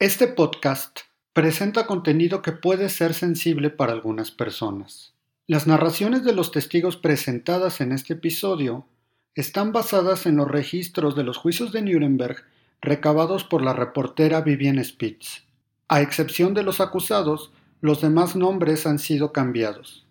Este podcast presenta contenido que puede ser sensible para algunas personas. Las narraciones de los testigos presentadas en este episodio están basadas en los registros de los juicios de Nuremberg recabados por la reportera Vivian Spitz. A excepción de los acusados, los demás nombres han sido cambiados.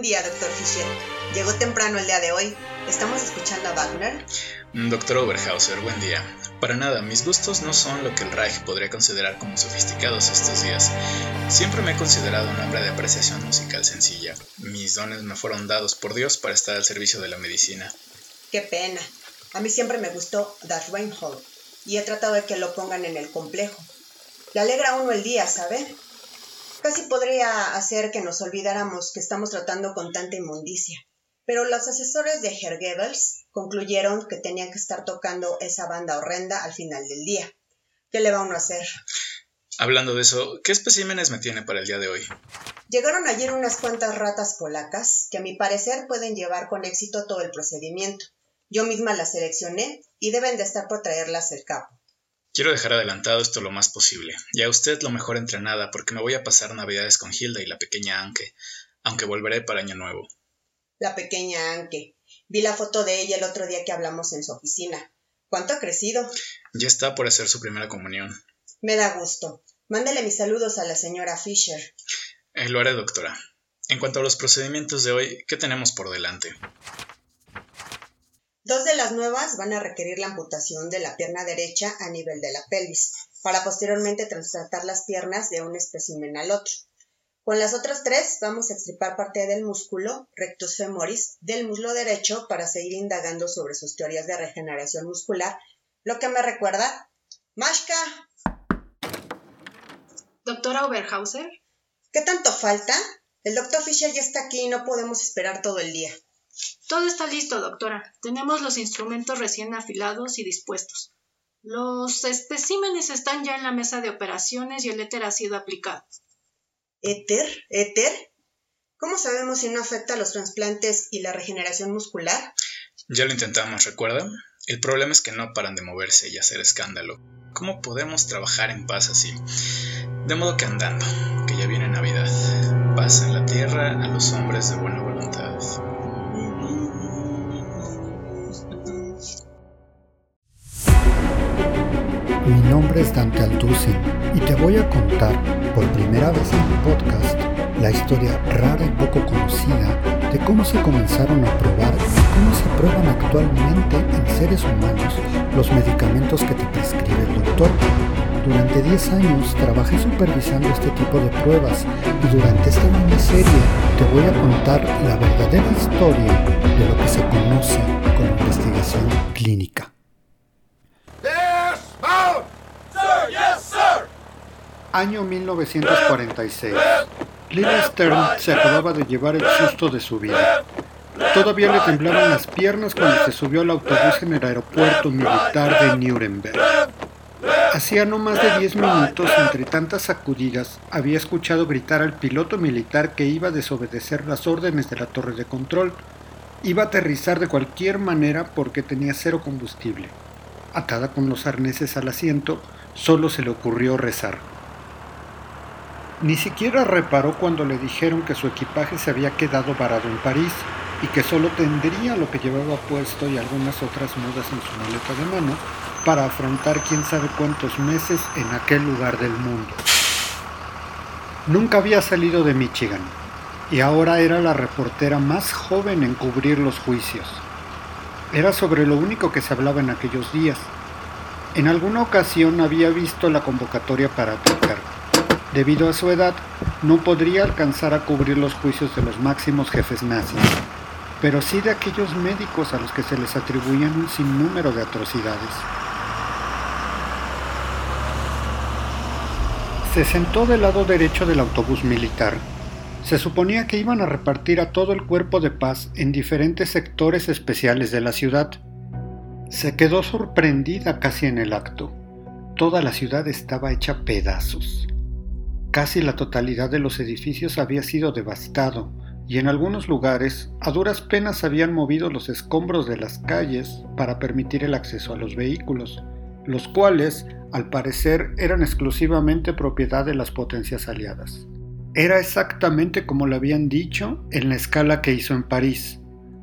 Buen día, doctor Fischer. Llegó temprano el día de hoy. ¿Estamos escuchando a Wagner? Doctor Oberhauser, buen día. Para nada, mis gustos no son lo que el Reich podría considerar como sofisticados estos días. Siempre me he considerado un hombre de apreciación musical sencilla. Mis dones me fueron dados por Dios para estar al servicio de la medicina. Qué pena. A mí siempre me gustó Das Reinhold y he tratado de que lo pongan en el complejo. Le alegra a uno el día, ¿sabe? Casi podría hacer que nos olvidáramos que estamos tratando con tanta inmundicia. Pero los asesores de Herr Goebbels concluyeron que tenían que estar tocando esa banda horrenda al final del día. ¿Qué le va uno a hacer? Hablando de eso, ¿qué especímenes me tiene para el día de hoy? Llegaron ayer unas cuantas ratas polacas que a mi parecer pueden llevar con éxito todo el procedimiento. Yo misma las seleccioné y deben de estar por traerlas el capo. Quiero dejar adelantado esto lo más posible, y a usted lo mejor entrenada porque me voy a pasar navidades con Hilda y la pequeña Anke, aunque volveré para Año Nuevo. La pequeña Anke. Vi la foto de ella el otro día que hablamos en su oficina. ¿Cuánto ha crecido? Ya está por hacer su primera comunión. Me da gusto. Mándele mis saludos a la señora Fisher. Eh, lo haré, doctora. En cuanto a los procedimientos de hoy, ¿qué tenemos por delante? Dos de las nuevas van a requerir la amputación de la pierna derecha a nivel de la pelvis, para posteriormente trasplantar las piernas de un espécimen al otro. Con las otras tres vamos a extirpar parte del músculo rectus femoris del muslo derecho para seguir indagando sobre sus teorías de regeneración muscular, lo que me recuerda... ¡Mashka! Doctora Oberhauser. ¿Qué tanto falta? El doctor Fisher ya está aquí y no podemos esperar todo el día. Todo está listo, doctora. Tenemos los instrumentos recién afilados y dispuestos. Los especímenes están ya en la mesa de operaciones y el éter ha sido aplicado. ¿Éter? ¿Éter? ¿Cómo sabemos si no afecta a los trasplantes y la regeneración muscular? Ya lo intentamos, ¿recuerda? El problema es que no paran de moverse y hacer escándalo. ¿Cómo podemos trabajar en paz así? De modo que andando, que ya viene Navidad, paz en la tierra a los hombres de buena voluntad. Nombre es Dante Alducin y te voy a contar por primera vez en mi podcast la historia rara y poco conocida de cómo se comenzaron a probar y cómo se prueban actualmente en seres humanos los medicamentos que te prescribe el doctor. Durante 10 años trabajé supervisando este tipo de pruebas y durante esta miniserie te voy a contar la verdadera historia de lo que se conoce como investigación clínica. Año 1946. Lila Stern se acababa de llevar el susto de su vida. Todavía le temblaban las piernas cuando se subió al autobús en el aeropuerto militar de Nuremberg. Hacía no más de 10 minutos, entre tantas sacudidas, había escuchado gritar al piloto militar que iba a desobedecer las órdenes de la torre de control. Iba a aterrizar de cualquier manera porque tenía cero combustible. Atada con los arneses al asiento, solo se le ocurrió rezar. Ni siquiera reparó cuando le dijeron que su equipaje se había quedado varado en París y que solo tendría lo que llevaba puesto y algunas otras mudas en su maleta de mano para afrontar quién sabe cuántos meses en aquel lugar del mundo. Nunca había salido de Michigan y ahora era la reportera más joven en cubrir los juicios. Era sobre lo único que se hablaba en aquellos días. En alguna ocasión había visto la convocatoria para Tucker. Debido a su edad, no podría alcanzar a cubrir los juicios de los máximos jefes nazis, pero sí de aquellos médicos a los que se les atribuían un sinnúmero de atrocidades. Se sentó del lado derecho del autobús militar. Se suponía que iban a repartir a todo el cuerpo de paz en diferentes sectores especiales de la ciudad. Se quedó sorprendida casi en el acto. Toda la ciudad estaba hecha pedazos. Casi la totalidad de los edificios había sido devastado y en algunos lugares a duras penas habían movido los escombros de las calles para permitir el acceso a los vehículos, los cuales al parecer eran exclusivamente propiedad de las potencias aliadas. Era exactamente como le habían dicho en la escala que hizo en París.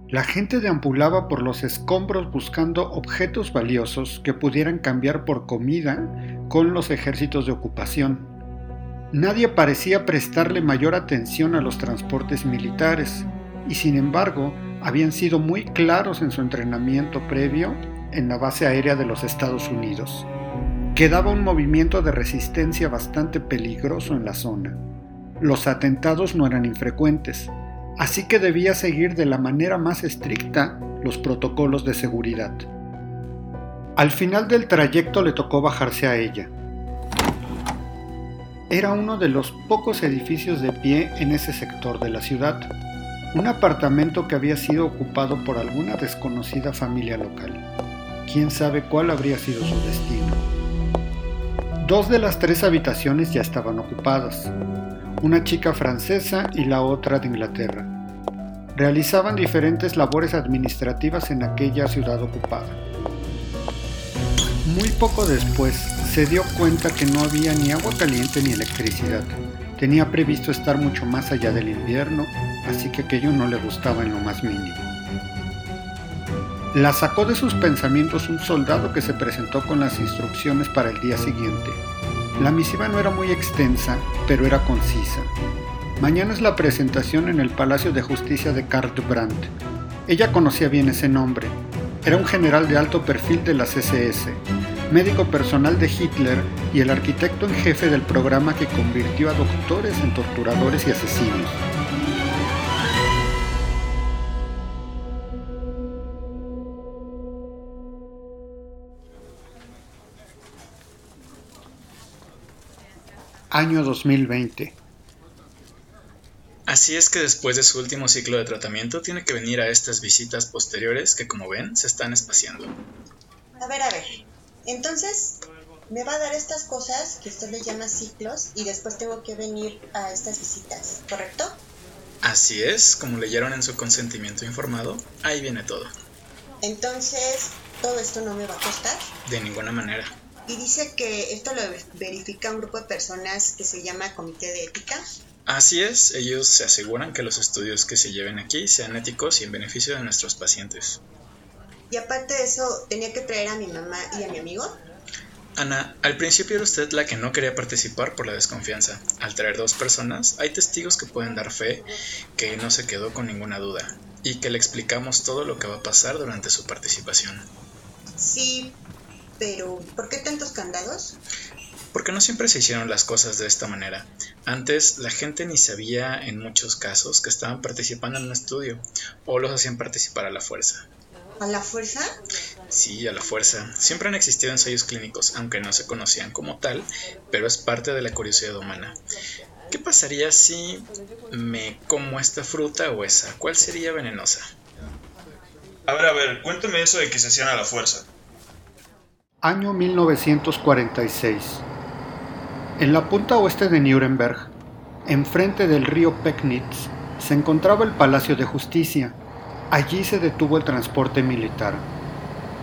La gente deambulaba por los escombros buscando objetos valiosos que pudieran cambiar por comida con los ejércitos de ocupación. Nadie parecía prestarle mayor atención a los transportes militares y sin embargo habían sido muy claros en su entrenamiento previo en la base aérea de los Estados Unidos quedaba un movimiento de resistencia bastante peligroso en la zona. Los atentados no eran infrecuentes, así que debía seguir de la manera más estricta los protocolos de seguridad. Al final del trayecto le tocó bajarse a ella. Era uno de los pocos edificios de pie en ese sector de la ciudad, un apartamento que había sido ocupado por alguna desconocida familia local. Quién sabe cuál habría sido su destino. Dos de las tres habitaciones ya estaban ocupadas, una chica francesa y la otra de Inglaterra. Realizaban diferentes labores administrativas en aquella ciudad ocupada. Muy poco después se dio cuenta que no había ni agua caliente ni electricidad. Tenía previsto estar mucho más allá del invierno, así que aquello no le gustaba en lo más mínimo. La sacó de sus pensamientos un soldado que se presentó con las instrucciones para el día siguiente. La misiva no era muy extensa, pero era concisa. Mañana es la presentación en el Palacio de Justicia de Brandt. Ella conocía bien ese nombre. Era un general de alto perfil de la CSS, médico personal de Hitler y el arquitecto en jefe del programa que convirtió a doctores en torturadores y asesinos. año 2020. Así es que después de su último ciclo de tratamiento tiene que venir a estas visitas posteriores que como ven se están espaciando. A ver, a ver. Entonces, me va a dar estas cosas que usted le llama ciclos y después tengo que venir a estas visitas, ¿correcto? Así es, como leyeron en su consentimiento informado, ahí viene todo. Entonces, ¿todo esto no me va a costar? De ninguna manera. Y dice que esto lo verifica un grupo de personas que se llama Comité de Ética. Así es, ellos se aseguran que los estudios que se lleven aquí sean éticos y en beneficio de nuestros pacientes. Y aparte de eso, ¿tenía que traer a mi mamá y a mi amigo? Ana, al principio era usted la que no quería participar por la desconfianza. Al traer dos personas, hay testigos que pueden dar fe que no se quedó con ninguna duda y que le explicamos todo lo que va a pasar durante su participación. Sí, pero, ¿por qué tantos candados? Porque no siempre se hicieron las cosas de esta manera. Antes la gente ni sabía en muchos casos que estaban participando en un estudio o los hacían participar a la fuerza. ¿A la fuerza? Sí, a la fuerza. Siempre han existido ensayos clínicos, aunque no se conocían como tal, pero es parte de la curiosidad humana. ¿Qué pasaría si me como esta fruta o esa? ¿Cuál sería venenosa? A ver, a ver, cuéntame eso de que se hacían a la fuerza. Año 1946. En la punta oeste de Nuremberg, enfrente del río Pegnitz, se encontraba el Palacio de Justicia. Allí se detuvo el transporte militar.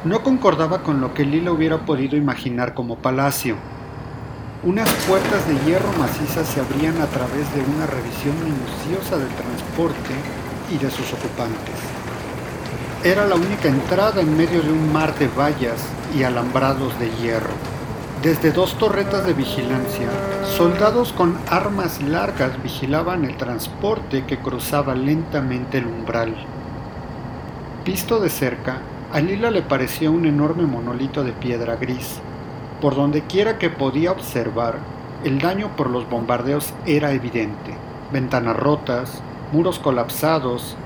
No concordaba con lo que Lila hubiera podido imaginar como palacio. Unas puertas de hierro maciza se abrían a través de una revisión minuciosa del transporte y de sus ocupantes. Era la única entrada en medio de un mar de vallas y alambrados de hierro. Desde dos torretas de vigilancia, soldados con armas largas vigilaban el transporte que cruzaba lentamente el umbral. Visto de cerca, a Lila le pareció un enorme monolito de piedra gris. Por donde quiera que podía observar, el daño por los bombardeos era evidente. Ventanas rotas, muros colapsados.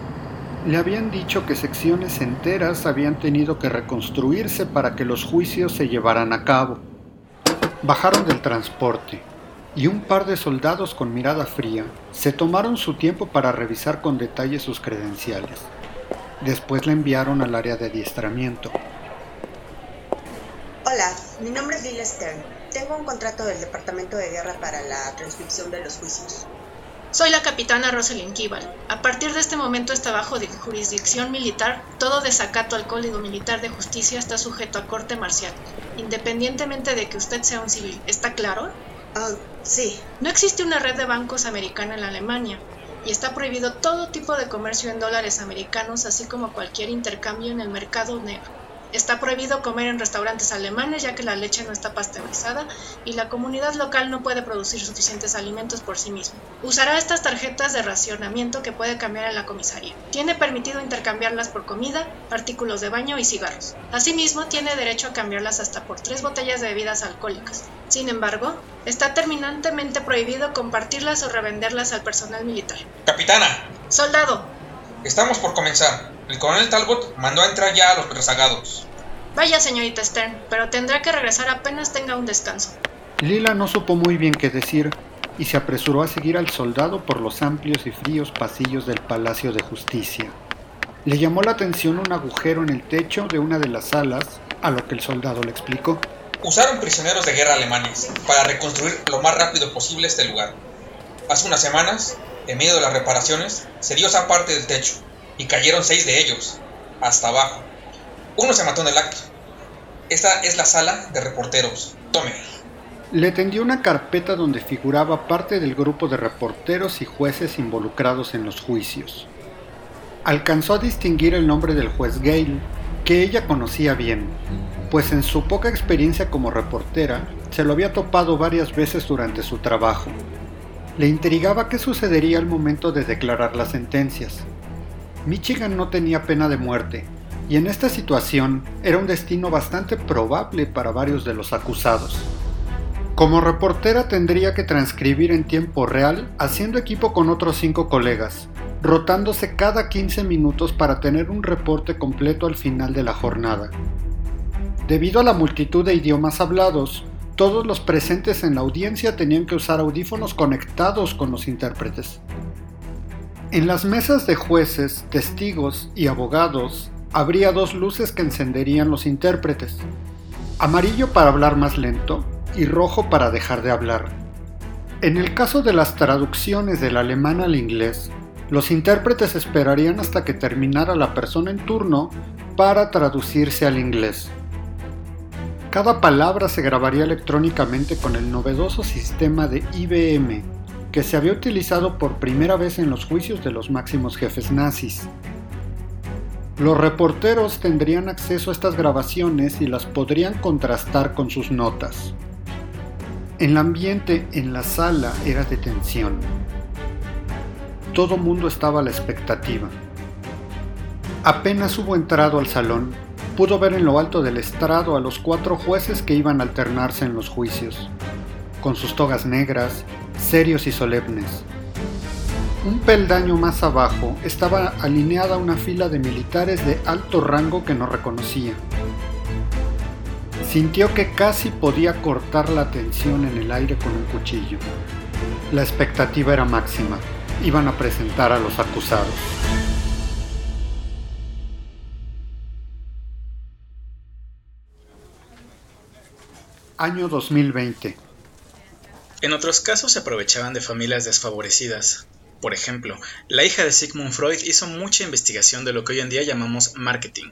Le habían dicho que secciones enteras habían tenido que reconstruirse para que los juicios se llevaran a cabo. Bajaron del transporte y un par de soldados con mirada fría se tomaron su tiempo para revisar con detalle sus credenciales. Después la enviaron al área de adiestramiento. Hola, mi nombre es Lila Stern. Tengo un contrato del Departamento de Guerra para la transcripción de los juicios. Soy la capitana Rosalind Kibal. A partir de este momento está bajo jurisdicción militar. Todo desacato al Código Militar de Justicia está sujeto a corte marcial, independientemente de que usted sea un civil. ¿Está claro? Ah, sí. No existe una red de bancos americana en Alemania y está prohibido todo tipo de comercio en dólares americanos, así como cualquier intercambio en el mercado negro. Está prohibido comer en restaurantes alemanes ya que la leche no está pasteurizada y la comunidad local no puede producir suficientes alimentos por sí misma. Usará estas tarjetas de racionamiento que puede cambiar en la comisaría. Tiene permitido intercambiarlas por comida, artículos de baño y cigarros. Asimismo, tiene derecho a cambiarlas hasta por tres botellas de bebidas alcohólicas. Sin embargo, está terminantemente prohibido compartirlas o revenderlas al personal militar. Capitana. Soldado. Estamos por comenzar. El coronel Talbot mandó a entrar ya a los rezagados. Vaya, señorita Stern, pero tendrá que regresar apenas tenga un descanso. Lila no supo muy bien qué decir y se apresuró a seguir al soldado por los amplios y fríos pasillos del Palacio de Justicia. Le llamó la atención un agujero en el techo de una de las salas, a lo que el soldado le explicó. Usaron prisioneros de guerra alemanes para reconstruir lo más rápido posible este lugar. Hace unas semanas, en medio de las reparaciones, se dio esa parte del techo y cayeron seis de ellos, hasta abajo. Uno se mató en el acto. Esta es la sala de reporteros. Tome. Le tendió una carpeta donde figuraba parte del grupo de reporteros y jueces involucrados en los juicios. Alcanzó a distinguir el nombre del juez Gale, que ella conocía bien, pues en su poca experiencia como reportera se lo había topado varias veces durante su trabajo. Le intrigaba qué sucedería al momento de declarar las sentencias. Michigan no tenía pena de muerte, y en esta situación era un destino bastante probable para varios de los acusados. Como reportera tendría que transcribir en tiempo real haciendo equipo con otros cinco colegas, rotándose cada 15 minutos para tener un reporte completo al final de la jornada. Debido a la multitud de idiomas hablados, todos los presentes en la audiencia tenían que usar audífonos conectados con los intérpretes. En las mesas de jueces, testigos y abogados habría dos luces que encenderían los intérpretes. Amarillo para hablar más lento y rojo para dejar de hablar. En el caso de las traducciones del alemán al inglés, los intérpretes esperarían hasta que terminara la persona en turno para traducirse al inglés. Cada palabra se grabaría electrónicamente con el novedoso sistema de IBM, que se había utilizado por primera vez en los juicios de los máximos jefes nazis. Los reporteros tendrían acceso a estas grabaciones y las podrían contrastar con sus notas. El ambiente en la sala era de tensión. Todo mundo estaba a la expectativa. Apenas hubo entrado al salón, pudo ver en lo alto del estrado a los cuatro jueces que iban a alternarse en los juicios, con sus togas negras, serios y solemnes. Un peldaño más abajo estaba alineada una fila de militares de alto rango que no reconocía. Sintió que casi podía cortar la tensión en el aire con un cuchillo. La expectativa era máxima. Iban a presentar a los acusados. Año 2020. En otros casos se aprovechaban de familias desfavorecidas. Por ejemplo, la hija de Sigmund Freud hizo mucha investigación de lo que hoy en día llamamos marketing.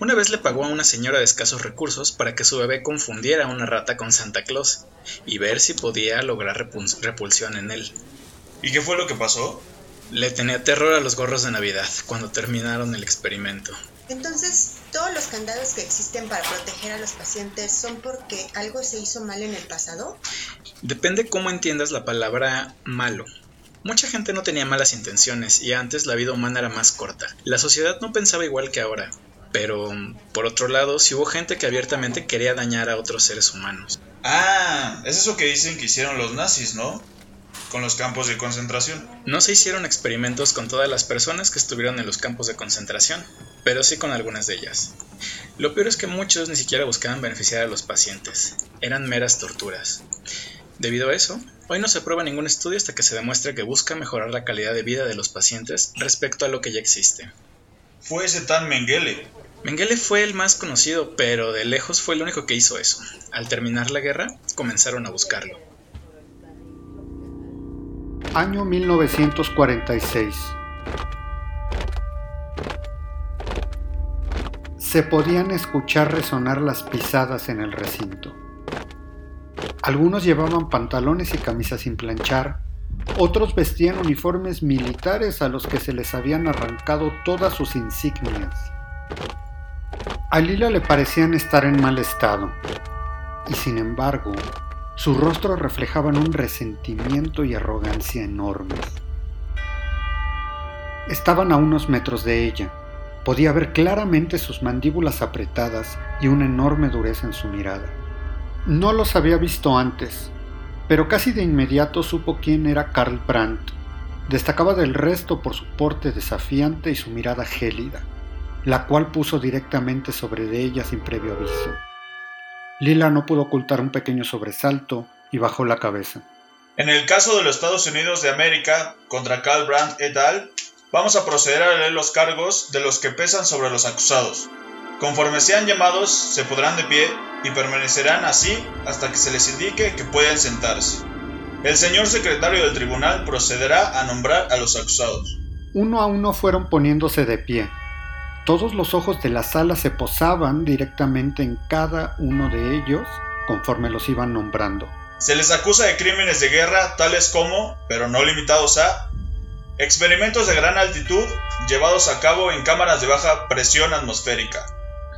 Una vez le pagó a una señora de escasos recursos para que su bebé confundiera a una rata con Santa Claus y ver si podía lograr repulsión en él. ¿Y qué fue lo que pasó? Le tenía terror a los gorros de Navidad cuando terminaron el experimento. Entonces, todos los candados que existen para proteger a los pacientes son porque algo se hizo mal en el pasado? Depende cómo entiendas la palabra malo. Mucha gente no tenía malas intenciones y antes la vida humana era más corta. La sociedad no pensaba igual que ahora. Pero, por otro lado, sí hubo gente que abiertamente quería dañar a otros seres humanos. Ah, es eso que dicen que hicieron los nazis, ¿no? Con los campos de concentración. No se hicieron experimentos con todas las personas que estuvieron en los campos de concentración, pero sí con algunas de ellas. Lo peor es que muchos ni siquiera buscaban beneficiar a los pacientes, eran meras torturas. Debido a eso, hoy no se aprueba ningún estudio hasta que se demuestre que busca mejorar la calidad de vida de los pacientes respecto a lo que ya existe. Fue ese tan Mengele. Mengele fue el más conocido, pero de lejos fue el único que hizo eso. Al terminar la guerra, comenzaron a buscarlo. Año 1946. Se podían escuchar resonar las pisadas en el recinto. Algunos llevaban pantalones y camisas sin planchar, otros vestían uniformes militares a los que se les habían arrancado todas sus insignias. A Lila le parecían estar en mal estado, y sin embargo, su rostro reflejaban un resentimiento y arrogancia enormes. Estaban a unos metros de ella. Podía ver claramente sus mandíbulas apretadas y una enorme dureza en su mirada. No los había visto antes, pero casi de inmediato supo quién era Karl Brandt. Destacaba del resto por su porte desafiante y su mirada gélida, la cual puso directamente sobre de ella sin previo aviso. Lila no pudo ocultar un pequeño sobresalto y bajó la cabeza. En el caso de los Estados Unidos de América contra Karl Brandt et al., vamos a proceder a leer los cargos de los que pesan sobre los acusados. Conforme sean llamados, se podrán de pie y permanecerán así hasta que se les indique que pueden sentarse. El señor secretario del tribunal procederá a nombrar a los acusados. Uno a uno fueron poniéndose de pie. Todos los ojos de la sala se posaban directamente en cada uno de ellos conforme los iban nombrando. Se les acusa de crímenes de guerra tales como, pero no limitados a, experimentos de gran altitud llevados a cabo en cámaras de baja presión atmosférica,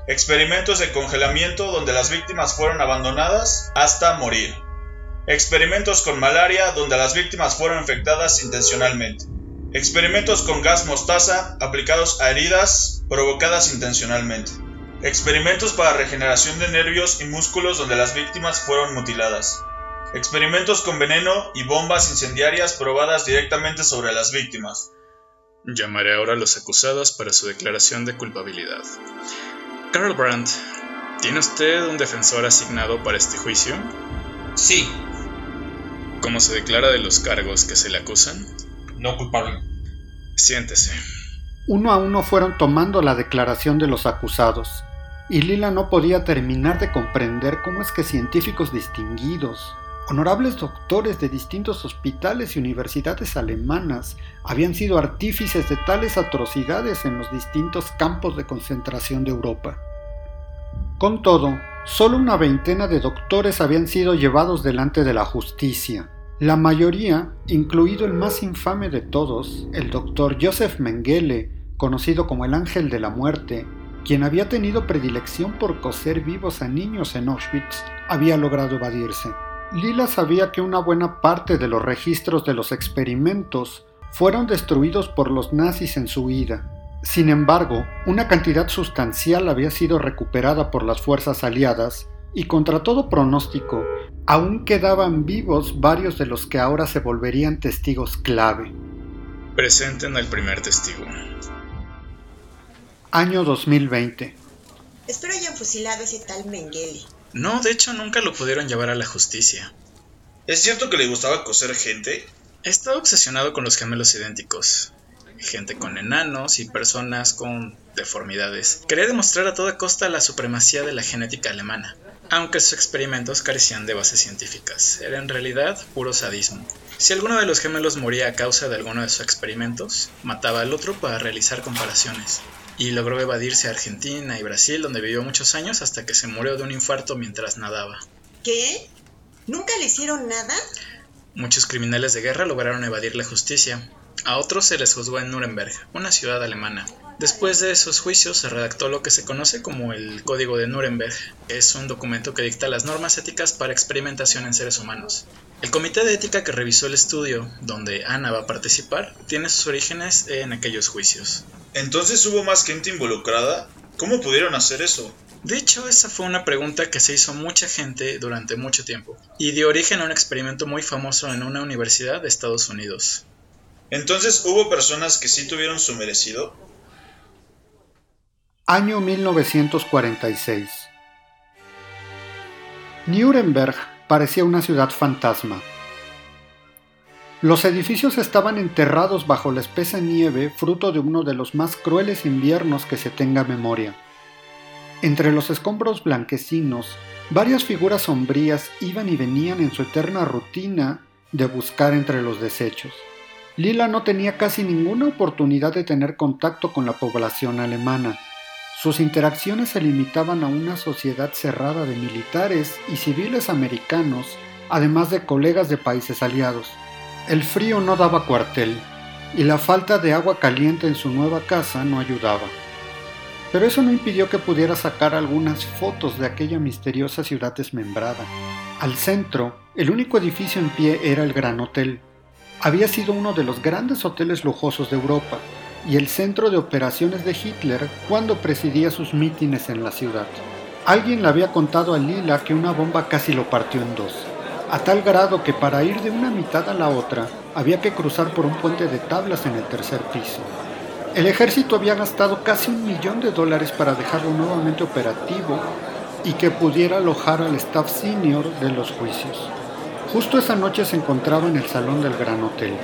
experimentos de congelamiento donde las víctimas fueron abandonadas hasta morir, experimentos con malaria donde las víctimas fueron infectadas intencionalmente, experimentos con gas mostaza aplicados a heridas provocadas intencionalmente, experimentos para regeneración de nervios y músculos donde las víctimas fueron mutiladas, experimentos con veneno y bombas incendiarias probadas directamente sobre las víctimas. Llamaré ahora a los acusados para su declaración de culpabilidad. Carl Brandt, ¿tiene usted un defensor asignado para este juicio? Sí, ¿Cómo se declara de los cargos que se le acusan? No culpable. Siéntese. Uno a uno fueron tomando la declaración de los acusados, y Lila no podía terminar de comprender cómo es que científicos distinguidos, honorables doctores de distintos hospitales y universidades alemanas habían sido artífices de tales atrocidades en los distintos campos de concentración de Europa. Con todo, solo una veintena de doctores habían sido llevados delante de la justicia. La mayoría, incluido el más infame de todos, el doctor Joseph Mengele, conocido como el Ángel de la Muerte, quien había tenido predilección por coser vivos a niños en Auschwitz, había logrado evadirse. Lila sabía que una buena parte de los registros de los experimentos fueron destruidos por los nazis en su huida. Sin embargo, una cantidad sustancial había sido recuperada por las fuerzas aliadas y contra todo pronóstico, aún quedaban vivos varios de los que ahora se volverían testigos clave. Presenten al primer testigo. Año 2020. Espero hayan fusilado a ese tal Mengele. No, de hecho nunca lo pudieron llevar a la justicia. ¿Es cierto que le gustaba coser gente? Estaba obsesionado con los gemelos idénticos. Gente con enanos y personas con deformidades. Quería demostrar a toda costa la supremacía de la genética alemana. Aunque sus experimentos carecían de bases científicas, era en realidad puro sadismo. Si alguno de los gemelos moría a causa de alguno de sus experimentos, mataba al otro para realizar comparaciones. Y logró evadirse a Argentina y Brasil, donde vivió muchos años hasta que se murió de un infarto mientras nadaba. ¿Qué? ¿Nunca le hicieron nada? Muchos criminales de guerra lograron evadir la justicia. A otros se les juzgó en Nuremberg, una ciudad alemana. Después de esos juicios se redactó lo que se conoce como el Código de Nuremberg. Es un documento que dicta las normas éticas para experimentación en seres humanos. El comité de ética que revisó el estudio, donde Ana va a participar, tiene sus orígenes en aquellos juicios. Entonces hubo más gente involucrada. ¿Cómo pudieron hacer eso? De hecho, esa fue una pregunta que se hizo mucha gente durante mucho tiempo, y dio origen a un experimento muy famoso en una universidad de Estados Unidos. Entonces hubo personas que sí tuvieron su merecido. Año 1946. Nuremberg parecía una ciudad fantasma. Los edificios estaban enterrados bajo la espesa nieve fruto de uno de los más crueles inviernos que se tenga memoria. Entre los escombros blanquecinos, varias figuras sombrías iban y venían en su eterna rutina de buscar entre los desechos. Lila no tenía casi ninguna oportunidad de tener contacto con la población alemana. Sus interacciones se limitaban a una sociedad cerrada de militares y civiles americanos, además de colegas de países aliados. El frío no daba cuartel, y la falta de agua caliente en su nueva casa no ayudaba. Pero eso no impidió que pudiera sacar algunas fotos de aquella misteriosa ciudad desmembrada. Al centro, el único edificio en pie era el Gran Hotel. Había sido uno de los grandes hoteles lujosos de Europa, y el centro de operaciones de Hitler cuando presidía sus mítines en la ciudad. Alguien le había contado a Lila que una bomba casi lo partió en dos, a tal grado que para ir de una mitad a la otra había que cruzar por un puente de tablas en el tercer piso. El ejército había gastado casi un millón de dólares para dejarlo nuevamente operativo y que pudiera alojar al staff senior de los juicios. Justo esa noche se encontraba en el salón del Gran Hotel.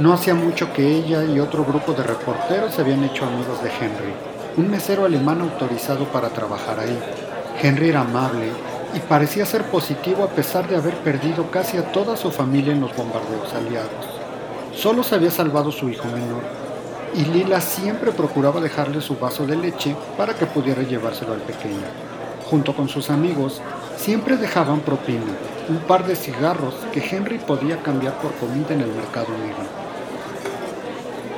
No hacía mucho que ella y otro grupo de reporteros se habían hecho amigos de Henry, un mesero alemán autorizado para trabajar ahí. Henry era amable y parecía ser positivo a pesar de haber perdido casi a toda su familia en los bombardeos aliados. Solo se había salvado su hijo menor, y Lila siempre procuraba dejarle su vaso de leche para que pudiera llevárselo al pequeño. Junto con sus amigos, siempre dejaban propina, un par de cigarros que Henry podía cambiar por comida en el mercado negro.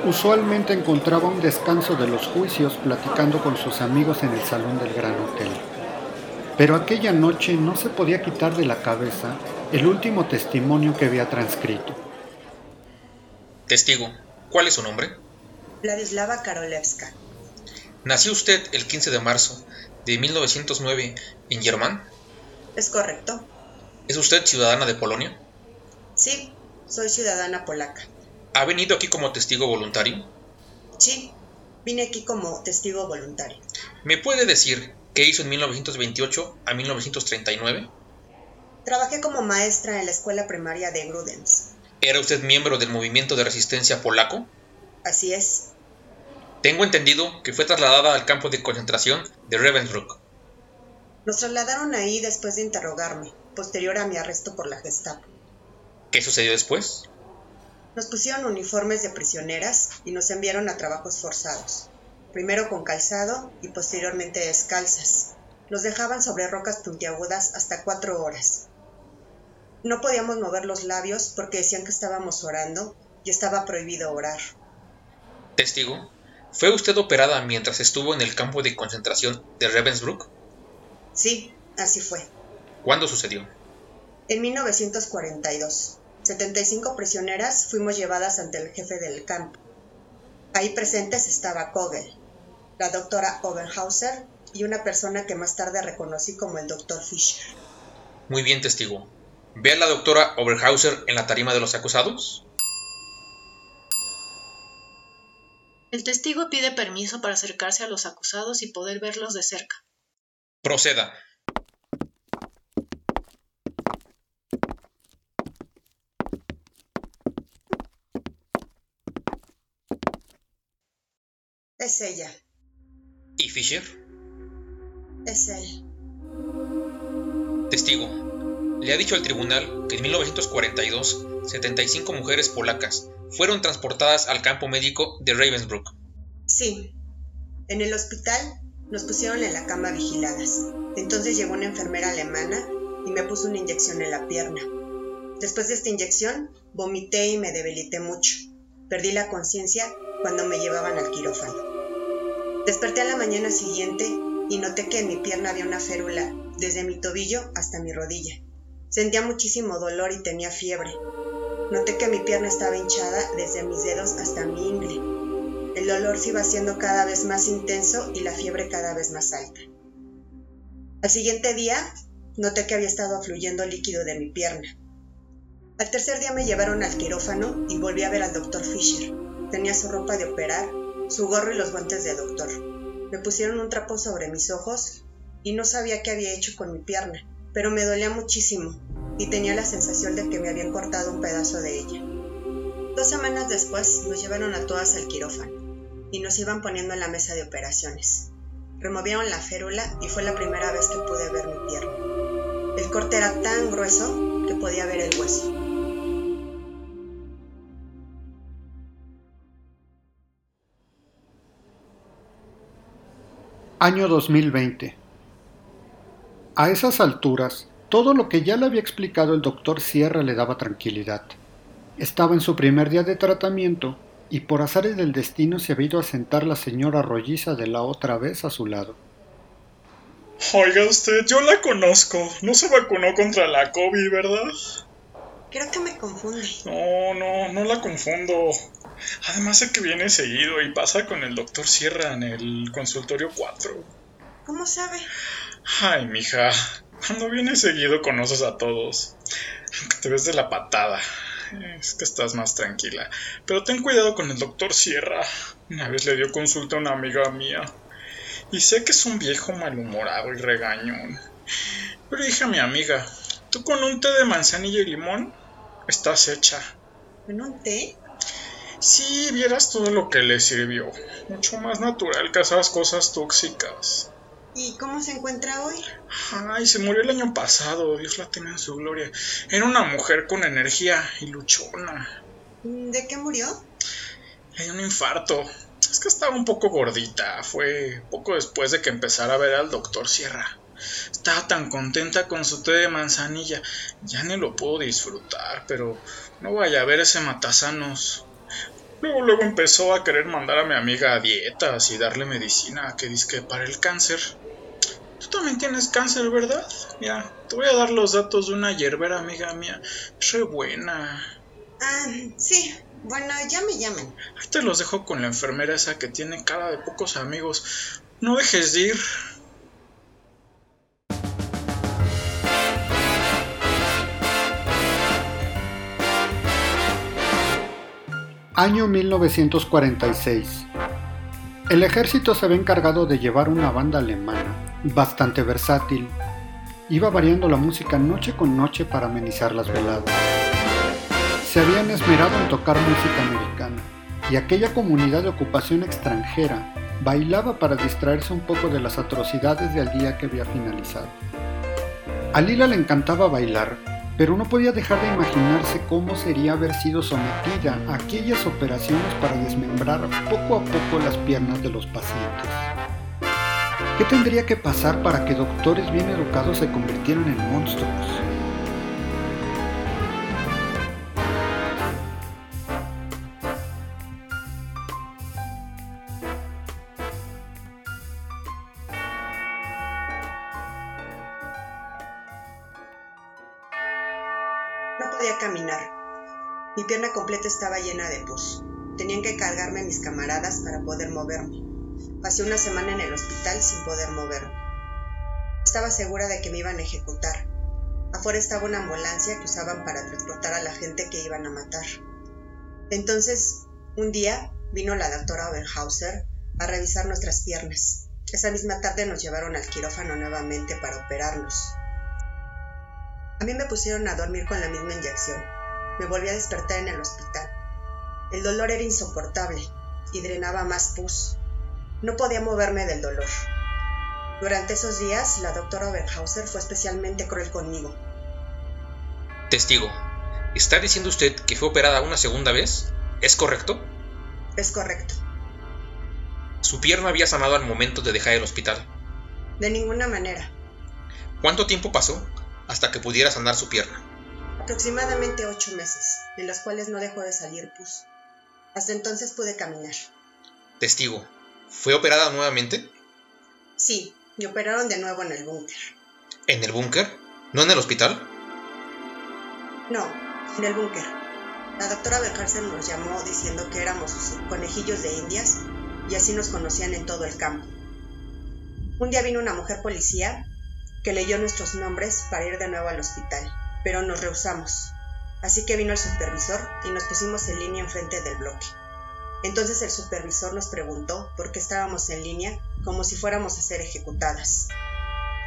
Usualmente encontraba un descanso de los juicios platicando con sus amigos en el salón del Gran Hotel. Pero aquella noche no se podía quitar de la cabeza el último testimonio que había transcrito. Testigo, ¿cuál es su nombre? Vladislava Karolevska. ¿Nació usted el 15 de marzo de 1909 en Germán? ¿Es correcto? ¿Es usted ciudadana de Polonia? Sí, soy ciudadana polaca. ¿Ha venido aquí como testigo voluntario? Sí, vine aquí como testigo voluntario. ¿Me puede decir qué hizo en 1928 a 1939? Trabajé como maestra en la escuela primaria de Grudens. ¿Era usted miembro del movimiento de resistencia polaco? Así es. Tengo entendido que fue trasladada al campo de concentración de Ravensbrück. Nos trasladaron ahí después de interrogarme, posterior a mi arresto por la Gestapo. ¿Qué sucedió después? Nos pusieron uniformes de prisioneras y nos enviaron a trabajos forzados, primero con calzado y posteriormente descalzas. Nos dejaban sobre rocas puntiagudas hasta cuatro horas. No podíamos mover los labios porque decían que estábamos orando y estaba prohibido orar. Testigo, ¿fue usted operada mientras estuvo en el campo de concentración de Ravensbrück? Sí, así fue. ¿Cuándo sucedió? En 1942. 75 prisioneras fuimos llevadas ante el jefe del campo. Ahí presentes estaba Kogel, la doctora Oberhauser y una persona que más tarde reconocí como el doctor Fischer. Muy bien, testigo. ¿Ve a la doctora Oberhauser en la tarima de los acusados? El testigo pide permiso para acercarse a los acusados y poder verlos de cerca. Proceda. Es ella. ¿Y Fisher? Es él. Testigo, le ha dicho al tribunal que en 1942 75 mujeres polacas fueron transportadas al campo médico de Ravensbrück. Sí. En el hospital nos pusieron en la cama vigiladas. Entonces llegó una enfermera alemana y me puso una inyección en la pierna. Después de esta inyección, vomité y me debilité mucho. Perdí la conciencia cuando me llevaban al quirófano. Desperté a la mañana siguiente y noté que en mi pierna había una férula desde mi tobillo hasta mi rodilla. Sentía muchísimo dolor y tenía fiebre. Noté que mi pierna estaba hinchada desde mis dedos hasta mi ingle. El dolor se iba haciendo cada vez más intenso y la fiebre cada vez más alta. Al siguiente día, noté que había estado fluyendo líquido de mi pierna. Al tercer día me llevaron al quirófano y volví a ver al doctor Fisher. Tenía su ropa de operar, su gorro y los guantes de doctor. Me pusieron un trapo sobre mis ojos y no sabía qué había hecho con mi pierna, pero me dolía muchísimo y tenía la sensación de que me habían cortado un pedazo de ella. Dos semanas después nos llevaron a todas al quirófano y nos iban poniendo en la mesa de operaciones. Removieron la férula y fue la primera vez que pude ver mi pierna. El corte era tan grueso que podía ver el hueso. Año 2020. A esas alturas, todo lo que ya le había explicado el doctor Sierra le daba tranquilidad. Estaba en su primer día de tratamiento y por azares del destino se había ido a sentar la señora rolliza de la otra vez a su lado. Oiga usted, yo la conozco. No se vacunó contra la COVID, ¿verdad? Creo que me confunde. No, no, no la confundo. Además sé que viene seguido y pasa con el doctor Sierra en el consultorio 4. ¿Cómo sabe? Ay, mija, cuando viene seguido conoces a todos. Aunque te ves de la patada. Es que estás más tranquila. Pero ten cuidado con el doctor Sierra. Una vez le dio consulta a una amiga mía. Y sé que es un viejo malhumorado y regañón. Pero dije a mi amiga, tú con un té de manzanilla y limón estás hecha. ¿En un té? Si vieras todo lo que le sirvió. Mucho más natural que esas cosas tóxicas. ¿Y cómo se encuentra hoy? Ay, se murió el año pasado, Dios la tenga en su gloria. Era una mujer con energía y luchona. ¿De qué murió? Le dio un infarto. Es que estaba un poco gordita. Fue poco después de que empezara a ver al doctor Sierra. Estaba tan contenta con su té de manzanilla. Ya ni lo puedo disfrutar, pero no vaya a ver ese matasanos. Luego, luego empezó a querer mandar a mi amiga a dietas y darle medicina que disque para el cáncer. Tú también tienes cáncer, ¿verdad? Mira, te voy a dar los datos de una hierbera amiga mía. Es re buena. Ah, sí. Bueno, ya me llamen. Ahí te los dejo con la enfermera esa que tiene cara de pocos amigos. No dejes de ir. Año 1946. El ejército se había encargado de llevar una banda alemana, bastante versátil. Iba variando la música noche con noche para amenizar las veladas. Se habían esmerado en tocar música americana, y aquella comunidad de ocupación extranjera bailaba para distraerse un poco de las atrocidades del día que había finalizado. A Lila le encantaba bailar, pero no podía dejar de imaginarse cómo sería haber sido sometida a aquellas operaciones para desmembrar poco a poco las piernas de los pacientes. ¿Qué tendría que pasar para que doctores bien educados se convirtieran en monstruos? Estaba llena de pus. Tenían que cargarme mis camaradas para poder moverme. Pasé una semana en el hospital sin poder moverme. Estaba segura de que me iban a ejecutar. Afuera estaba una ambulancia que usaban para transportar a la gente que iban a matar. Entonces, un día vino la doctora Oberhauser a revisar nuestras piernas. Esa misma tarde nos llevaron al quirófano nuevamente para operarnos. A mí me pusieron a dormir con la misma inyección. Me volví a despertar en el hospital. El dolor era insoportable y drenaba más pus. No podía moverme del dolor. Durante esos días, la doctora Oberhauser fue especialmente cruel conmigo. Testigo, ¿está diciendo usted que fue operada una segunda vez? ¿Es correcto? Es correcto. Su pierna había sanado al momento de dejar el hospital. De ninguna manera. ¿Cuánto tiempo pasó hasta que pudiera sanar su pierna? Aproximadamente ocho meses, en los cuales no dejó de salir pus. Hasta entonces pude caminar. Testigo, ¿fue operada nuevamente? Sí, me operaron de nuevo en el búnker. ¿En el búnker? ¿No en el hospital? No, en el búnker. La doctora Becárcel nos llamó diciendo que éramos sus conejillos de indias y así nos conocían en todo el campo. Un día vino una mujer policía que leyó nuestros nombres para ir de nuevo al hospital, pero nos rehusamos. Así que vino el supervisor y nos pusimos en línea enfrente del bloque. Entonces el supervisor nos preguntó por qué estábamos en línea como si fuéramos a ser ejecutadas.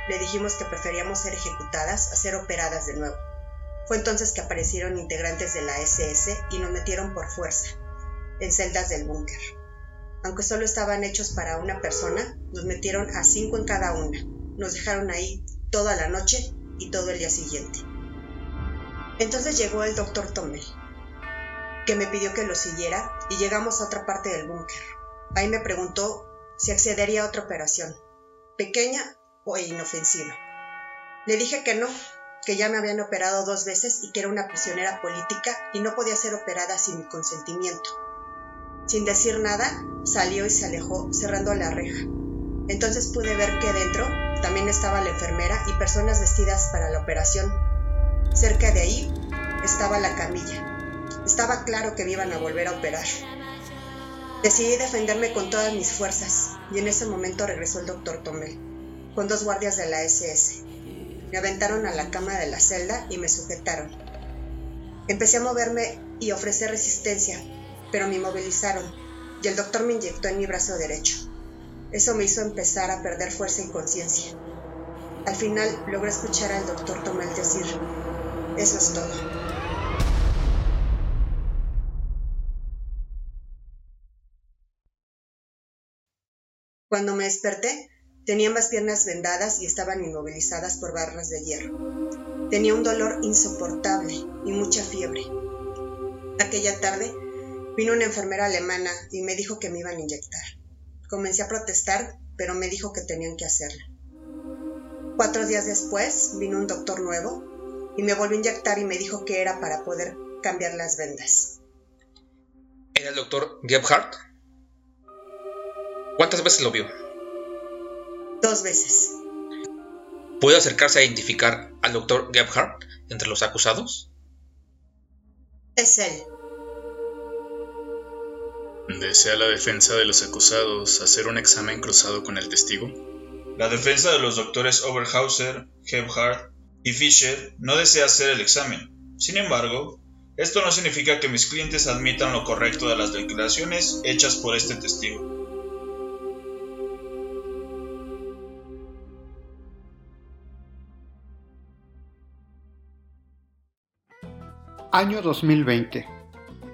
Le dijimos que preferíamos ser ejecutadas a ser operadas de nuevo. Fue entonces que aparecieron integrantes de la SS y nos metieron por fuerza, en celdas del búnker. Aunque solo estaban hechos para una persona, nos metieron a cinco en cada una. Nos dejaron ahí toda la noche y todo el día siguiente. Entonces llegó el doctor Tommel, que me pidió que lo siguiera y llegamos a otra parte del búnker. Ahí me preguntó si accedería a otra operación, pequeña o inofensiva. Le dije que no, que ya me habían operado dos veces y que era una prisionera política y no podía ser operada sin mi consentimiento. Sin decir nada, salió y se alejó, cerrando la reja. Entonces pude ver que dentro también estaba la enfermera y personas vestidas para la operación. Cerca de ahí estaba la camilla. Estaba claro que me iban a volver a operar. Decidí defenderme con todas mis fuerzas y en ese momento regresó el doctor Tomel, con dos guardias de la SS. Me aventaron a la cama de la celda y me sujetaron. Empecé a moverme y ofrecer resistencia, pero me inmovilizaron y el doctor me inyectó en mi brazo derecho. Eso me hizo empezar a perder fuerza y conciencia. Al final logré escuchar al doctor Tomel decir, eso es todo. Cuando me desperté, tenía ambas piernas vendadas y estaban inmovilizadas por barras de hierro. Tenía un dolor insoportable y mucha fiebre. Aquella tarde vino una enfermera alemana y me dijo que me iban a inyectar. Comencé a protestar, pero me dijo que tenían que hacerlo. Cuatro días después vino un doctor nuevo y me volvió a inyectar y me dijo que era para poder cambiar las vendas. ¿Era el doctor Gebhardt? ¿Cuántas veces lo vio? Dos veces. ¿Puede acercarse a identificar al doctor Gebhardt entre los acusados? Es él. ¿Desea la defensa de los acusados hacer un examen cruzado con el testigo? La defensa de los doctores Oberhauser, Gebhardt y Fischer no desea hacer el examen. Sin embargo, esto no significa que mis clientes admitan lo correcto de las declaraciones hechas por este testigo. Año 2020.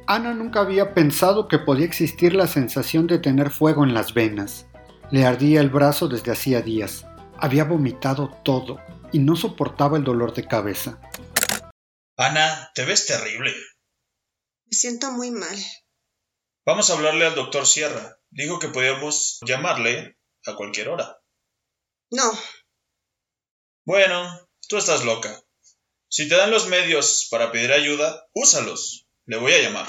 Ana nunca había pensado que podía existir la sensación de tener fuego en las venas. Le ardía el brazo desde hacía días. Había vomitado todo y no soportaba el dolor de cabeza. Ana, te ves terrible. Me siento muy mal. Vamos a hablarle al doctor Sierra. Dijo que podíamos llamarle a cualquier hora. No, Bueno, tú estás loca. Si te dan los medios para pedir ayuda, úsalos. Le voy a llamar.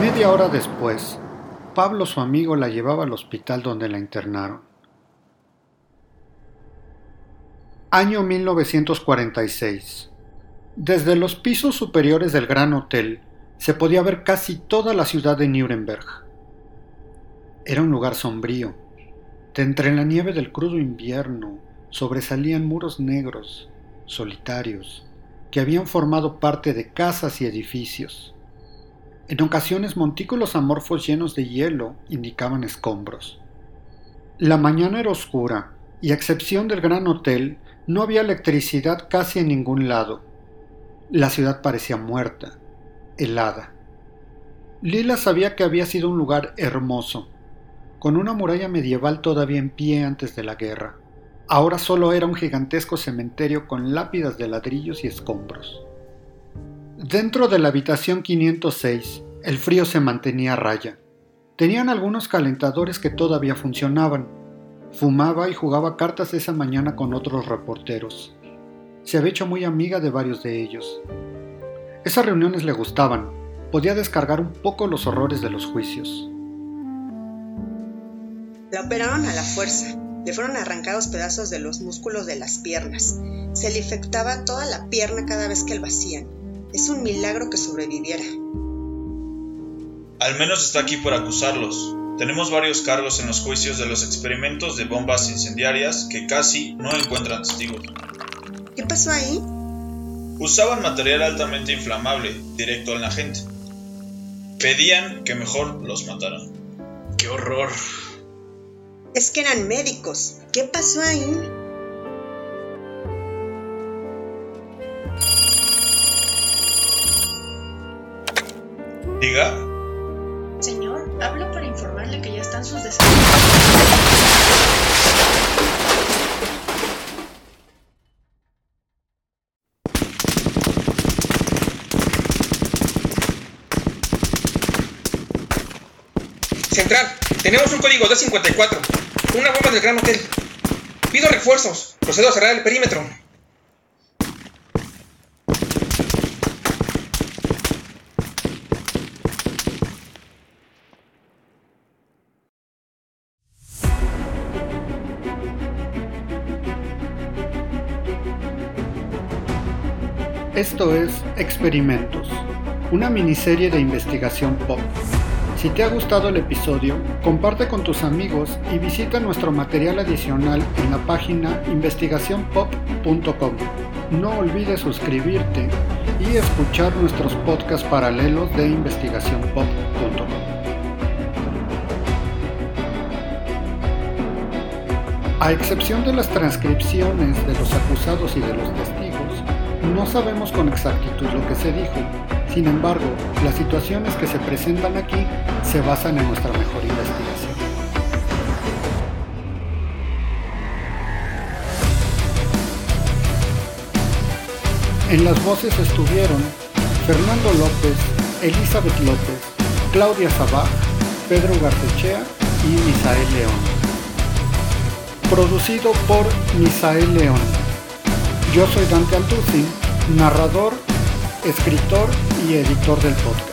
Media hora después, Pablo, su amigo, la llevaba al hospital donde la internaron. Año 1946. Desde los pisos superiores del Gran Hotel se podía ver casi toda la ciudad de Nuremberg. Era un lugar sombrío. De entre la nieve del crudo invierno sobresalían muros negros, solitarios, que habían formado parte de casas y edificios. En ocasiones montículos amorfos llenos de hielo indicaban escombros. La mañana era oscura y a excepción del gran hotel no había electricidad casi en ningún lado. La ciudad parecía muerta, helada. Lila sabía que había sido un lugar hermoso, con una muralla medieval todavía en pie antes de la guerra. Ahora solo era un gigantesco cementerio con lápidas de ladrillos y escombros. Dentro de la habitación 506, el frío se mantenía a raya. Tenían algunos calentadores que todavía funcionaban. Fumaba y jugaba cartas esa mañana con otros reporteros. Se había hecho muy amiga de varios de ellos. Esas reuniones le gustaban, podía descargar un poco los horrores de los juicios. La operaron a la fuerza. Le fueron arrancados pedazos de los músculos de las piernas. Se le infectaba toda la pierna cada vez que el vacían. Es un milagro que sobreviviera. Al menos está aquí por acusarlos. Tenemos varios cargos en los juicios de los experimentos de bombas incendiarias que casi no encuentran testigos. ¿Qué pasó ahí? Usaban material altamente inflamable, directo en la gente. Pedían que mejor los mataran. ¡Qué horror! Es que eran médicos. ¿Qué pasó ahí? Diga. Que ya están sus. Central, tenemos un código 254. Una bomba del Gran Hotel. Pido refuerzos. Procedo a cerrar el perímetro. Esto es Experimentos, una miniserie de investigación pop. Si te ha gustado el episodio, comparte con tus amigos y visita nuestro material adicional en la página investigacionpop.com. No olvides suscribirte y escuchar nuestros podcasts paralelos de investigacionpop.com. A excepción de las transcripciones de los acusados y de los testigos, no sabemos con exactitud lo que se dijo. Sin embargo, las situaciones que se presentan aquí se basan en nuestra mejor investigación. En las voces estuvieron Fernando López, Elizabeth López, Claudia Sabaj, Pedro Gartechea y Misael León. Producido por Misael León. Yo soy Dante Altuzzi, narrador, escritor y editor del podcast.